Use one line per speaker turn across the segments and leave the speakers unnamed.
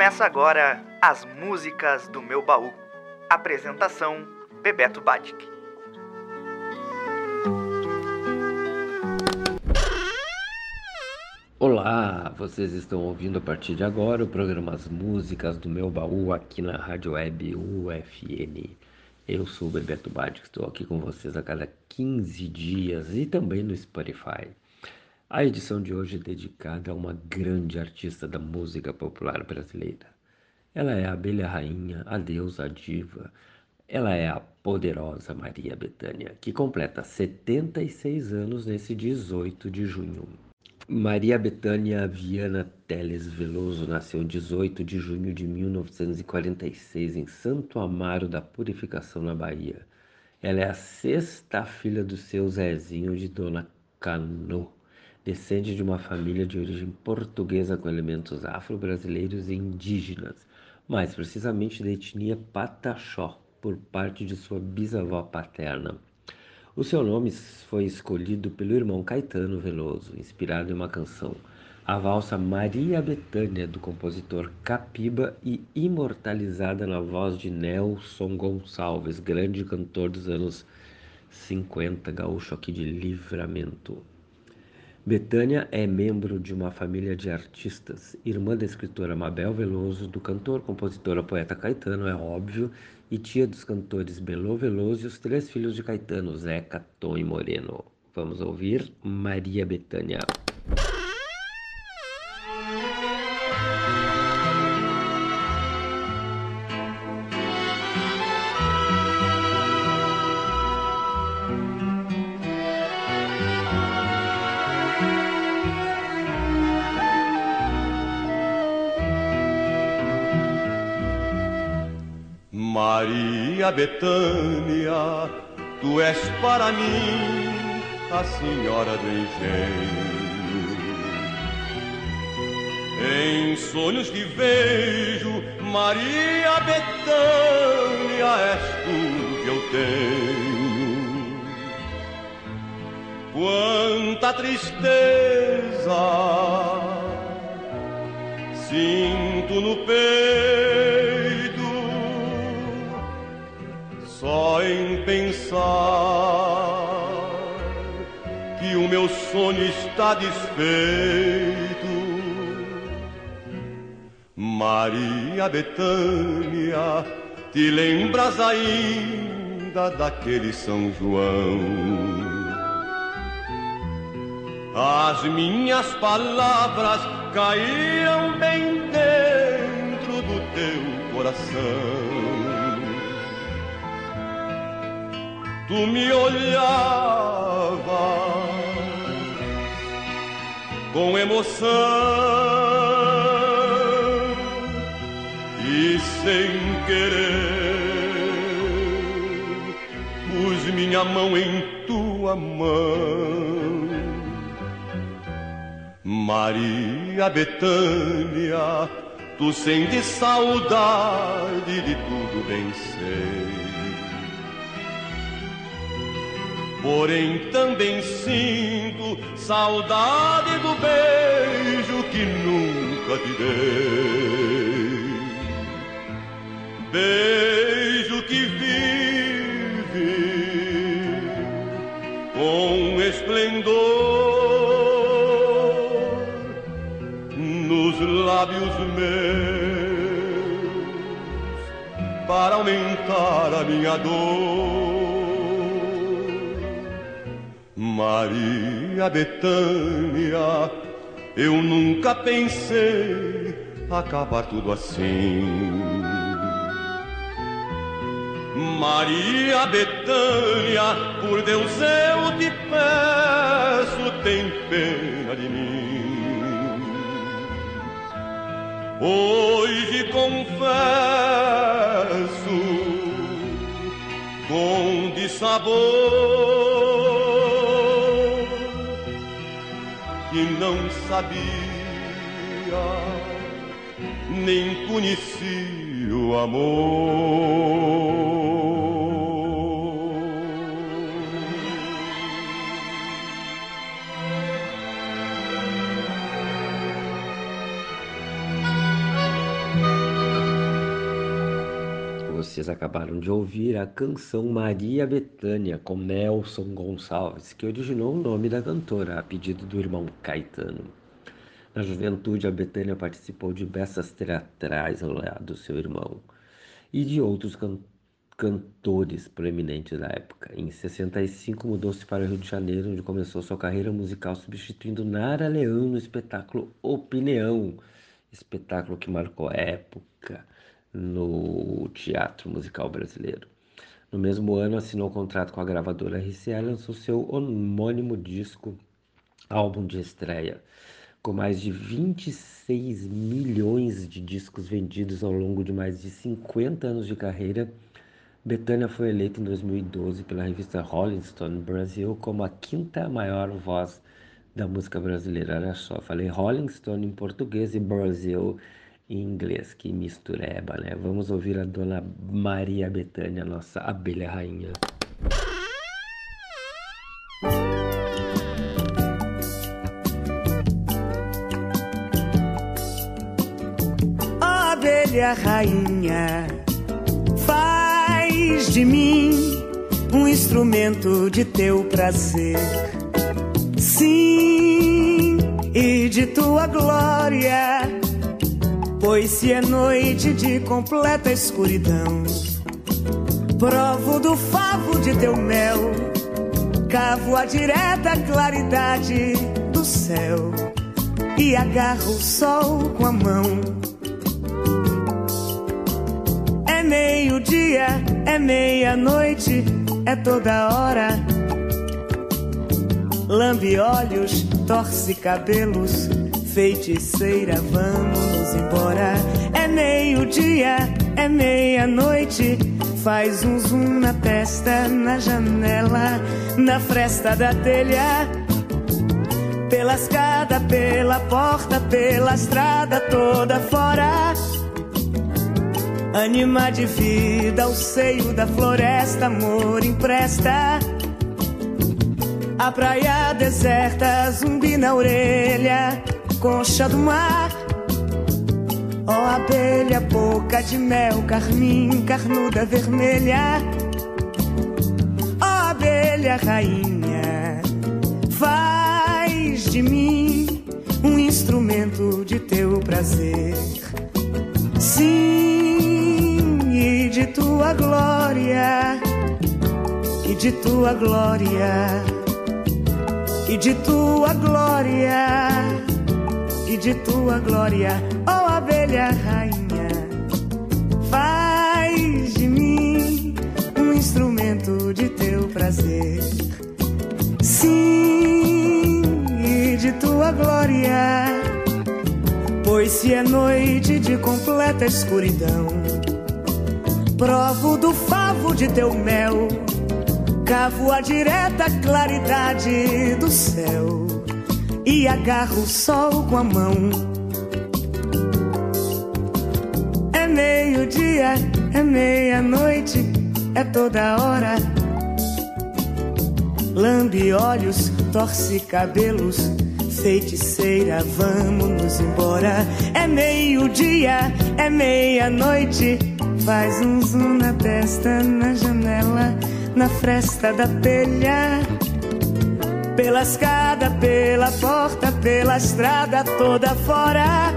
Começa agora as músicas do meu baú. Apresentação: Bebeto Batic.
Olá, vocês estão ouvindo a partir de agora o programa As Músicas do Meu Baú aqui na Rádio Web UFN. Eu sou o Bebeto Batic, estou aqui com vocês a cada 15 dias e também no Spotify. A edição de hoje é dedicada a uma grande artista da música popular brasileira. Ela é a abelha rainha, a deusa, a diva. Ela é a poderosa Maria Bethânia, que completa 76 anos nesse 18 de junho. Maria Bethânia Viana Teles Veloso nasceu 18 de junho de 1946 em Santo Amaro da Purificação, na Bahia. Ela é a sexta filha do seu Zezinho de Dona Cano descende de uma família de origem portuguesa com elementos afro-brasileiros e indígenas, mais precisamente da etnia Pataxó, por parte de sua bisavó paterna. O seu nome foi escolhido pelo irmão Caetano Veloso, inspirado em uma canção, a valsa Maria Bethânia, do compositor Capiba e imortalizada na voz de Nelson Gonçalves, grande cantor dos anos 50, gaúcho aqui de Livramento. Betânia é membro de uma família de artistas, irmã da escritora Mabel Veloso, do cantor, compositor, poeta Caetano, é óbvio, e tia dos cantores Belo Veloso e os três filhos de Caetano, Zeca, Tom e Moreno. Vamos ouvir Maria Betânia.
Maria Betânia, tu és para mim a senhora do engenho. Em sonhos que vejo, Maria Betânia, és tudo que eu tenho. Quanta tristeza está desfeito. Maria Betânia, te lembras ainda daquele São João? As minhas palavras caíam bem dentro do teu coração. tu me olhavas com emoção e sem querer pus minha mão em tua mão. Maria Betânia, tu sentes saudade de tudo bem sei Porém também sinto saudade do beijo que nunca te dei. Beijo que vive com esplendor nos lábios meus para aumentar a minha dor. Maria Betânia, eu nunca pensei acabar tudo assim. Maria Betânia, por Deus eu te peço, tem pena de mim. Hoje confesso com dissabor que não sabia, nem conhecia o amor.
Acabaram de ouvir a canção Maria Bethânia com Nelson Gonçalves, que originou o nome da cantora a pedido do irmão Caetano. Na juventude, a Bethânia participou de peças teatrais ao lado do seu irmão e de outros can cantores proeminentes da época. Em 65, mudou-se para o Rio de Janeiro, onde começou sua carreira musical substituindo Nara Leão no espetáculo Opinião, espetáculo que marcou a época no teatro musical brasileiro. No mesmo ano, assinou um contrato com a gravadora RCA e lançou seu homônimo disco, álbum de estreia, com mais de 26 milhões de discos vendidos ao longo de mais de 50 anos de carreira. Betânia foi eleita em 2012 pela revista Rolling Stone Brasil como a quinta maior voz da música brasileira. Olha só, falei Rolling Stone em português e Brasil em inglês, que mistureba, né? Vamos ouvir a dona Maria Bethânia, nossa abelha rainha.
Abelha rainha, faz de mim um instrumento de teu prazer. Sim, e de tua glória Pois se é noite de completa escuridão, provo do favo de teu mel, cavo a direta claridade do céu e agarro o sol com a mão. É meio-dia, é meia-noite, é toda hora. Lambe olhos, torce cabelos Feiticeira, vamos embora. É meio-dia, é meia-noite. Faz um zoom na testa, na janela, na fresta da telha. Pela escada, pela porta, pela estrada toda fora. Anima de vida, o seio da floresta, amor empresta. A praia deserta, zumbi na orelha concha do mar. Ó oh, abelha, boca de mel, carmim, carnuda vermelha. Ó oh, abelha, rainha, faz de mim um instrumento de teu prazer. Sim, e de tua glória, e de tua glória, e de tua glória e de tua glória, ó oh, abelha rainha. Faz de mim um instrumento de teu prazer. Sim, e de tua glória. Pois se é noite de completa escuridão, provo do favo de teu mel, cavo a direta claridade do céu e agarro o sol com a mão. É meio-dia, é meia-noite, é toda hora. Lambe olhos, torce cabelos, feiticeira, vamos embora. É meio-dia, é meia-noite, faz um zoom na testa, na janela, na fresta da telha pela escada, pela porta, pela estrada toda fora.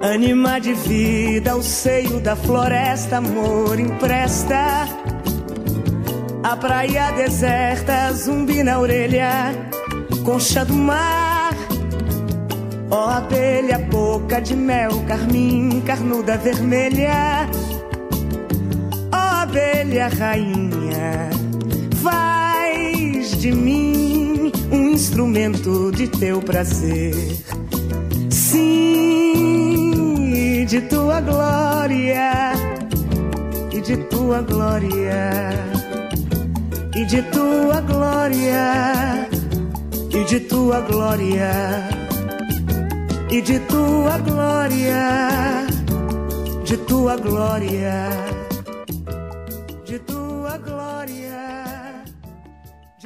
Anima de vida, o seio da floresta, amor empresta. A praia deserta, zumbi na orelha, concha do mar. Ó oh, abelha, boca de mel, carmim, carnuda vermelha. Ó oh, abelha, rainha, vai de mim um instrumento de teu prazer. Sim, de tua glória, e de tua glória, e de tua glória, e de tua glória, e de tua glória, de tua glória.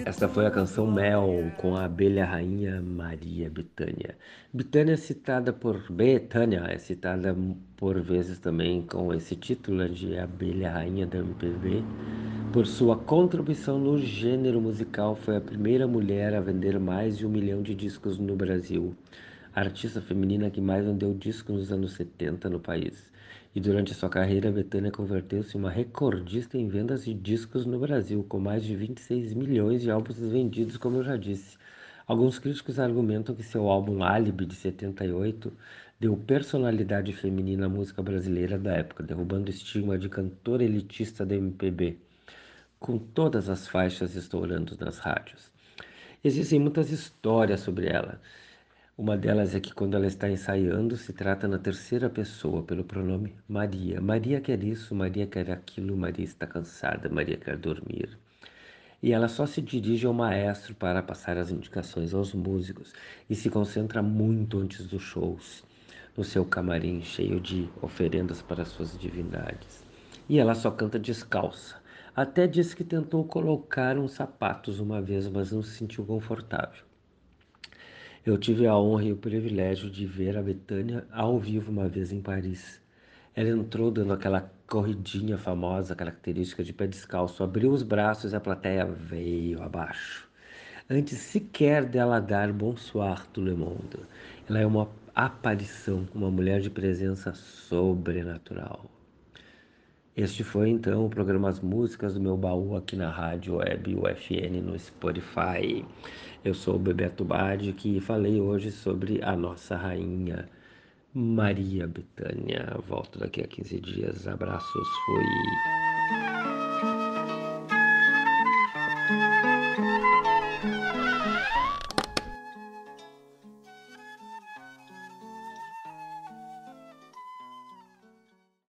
Esta foi a canção Mel com a abelha rainha Maria Betânia. Betânia é citada por Betânia é citada por vezes também com esse título de abelha rainha da MPB. Por sua contribuição no gênero musical, foi a primeira mulher a vender mais de um milhão de discos no Brasil. A artista feminina que mais vendeu discos nos anos 70 no país e durante sua carreira, Betânia converteu-se em uma recordista em vendas de discos no Brasil, com mais de 26 milhões de álbuns vendidos, como eu já disse. Alguns críticos argumentam que seu álbum Alibi, de 78, deu personalidade feminina à música brasileira da época, derrubando o estigma de cantora elitista da MPB, com todas as faixas estourando nas rádios. Existem muitas histórias sobre ela. Uma delas é que quando ela está ensaiando, se trata na terceira pessoa, pelo pronome Maria. Maria quer isso, Maria quer aquilo, Maria está cansada, Maria quer dormir. E ela só se dirige ao maestro para passar as indicações aos músicos e se concentra muito antes dos shows, no seu camarim cheio de oferendas para suas divindades. E ela só canta descalça. Até diz que tentou colocar uns sapatos uma vez, mas não se sentiu confortável. Eu tive a honra e o privilégio de ver a Betânia ao vivo uma vez em Paris. Ela entrou dando aquela corridinha famosa, característica de pé descalço, abriu os braços e a plateia veio abaixo. Antes sequer dela dar bonsoir tout le monde. Ela é uma aparição, uma mulher de presença sobrenatural. Este foi então o programa As Músicas do Meu Baú aqui na Rádio Web UFN no Spotify. Eu sou o Bebeto Badi que falei hoje sobre a nossa rainha Maria Betânia. Volto daqui a 15 dias. Abraços, fui.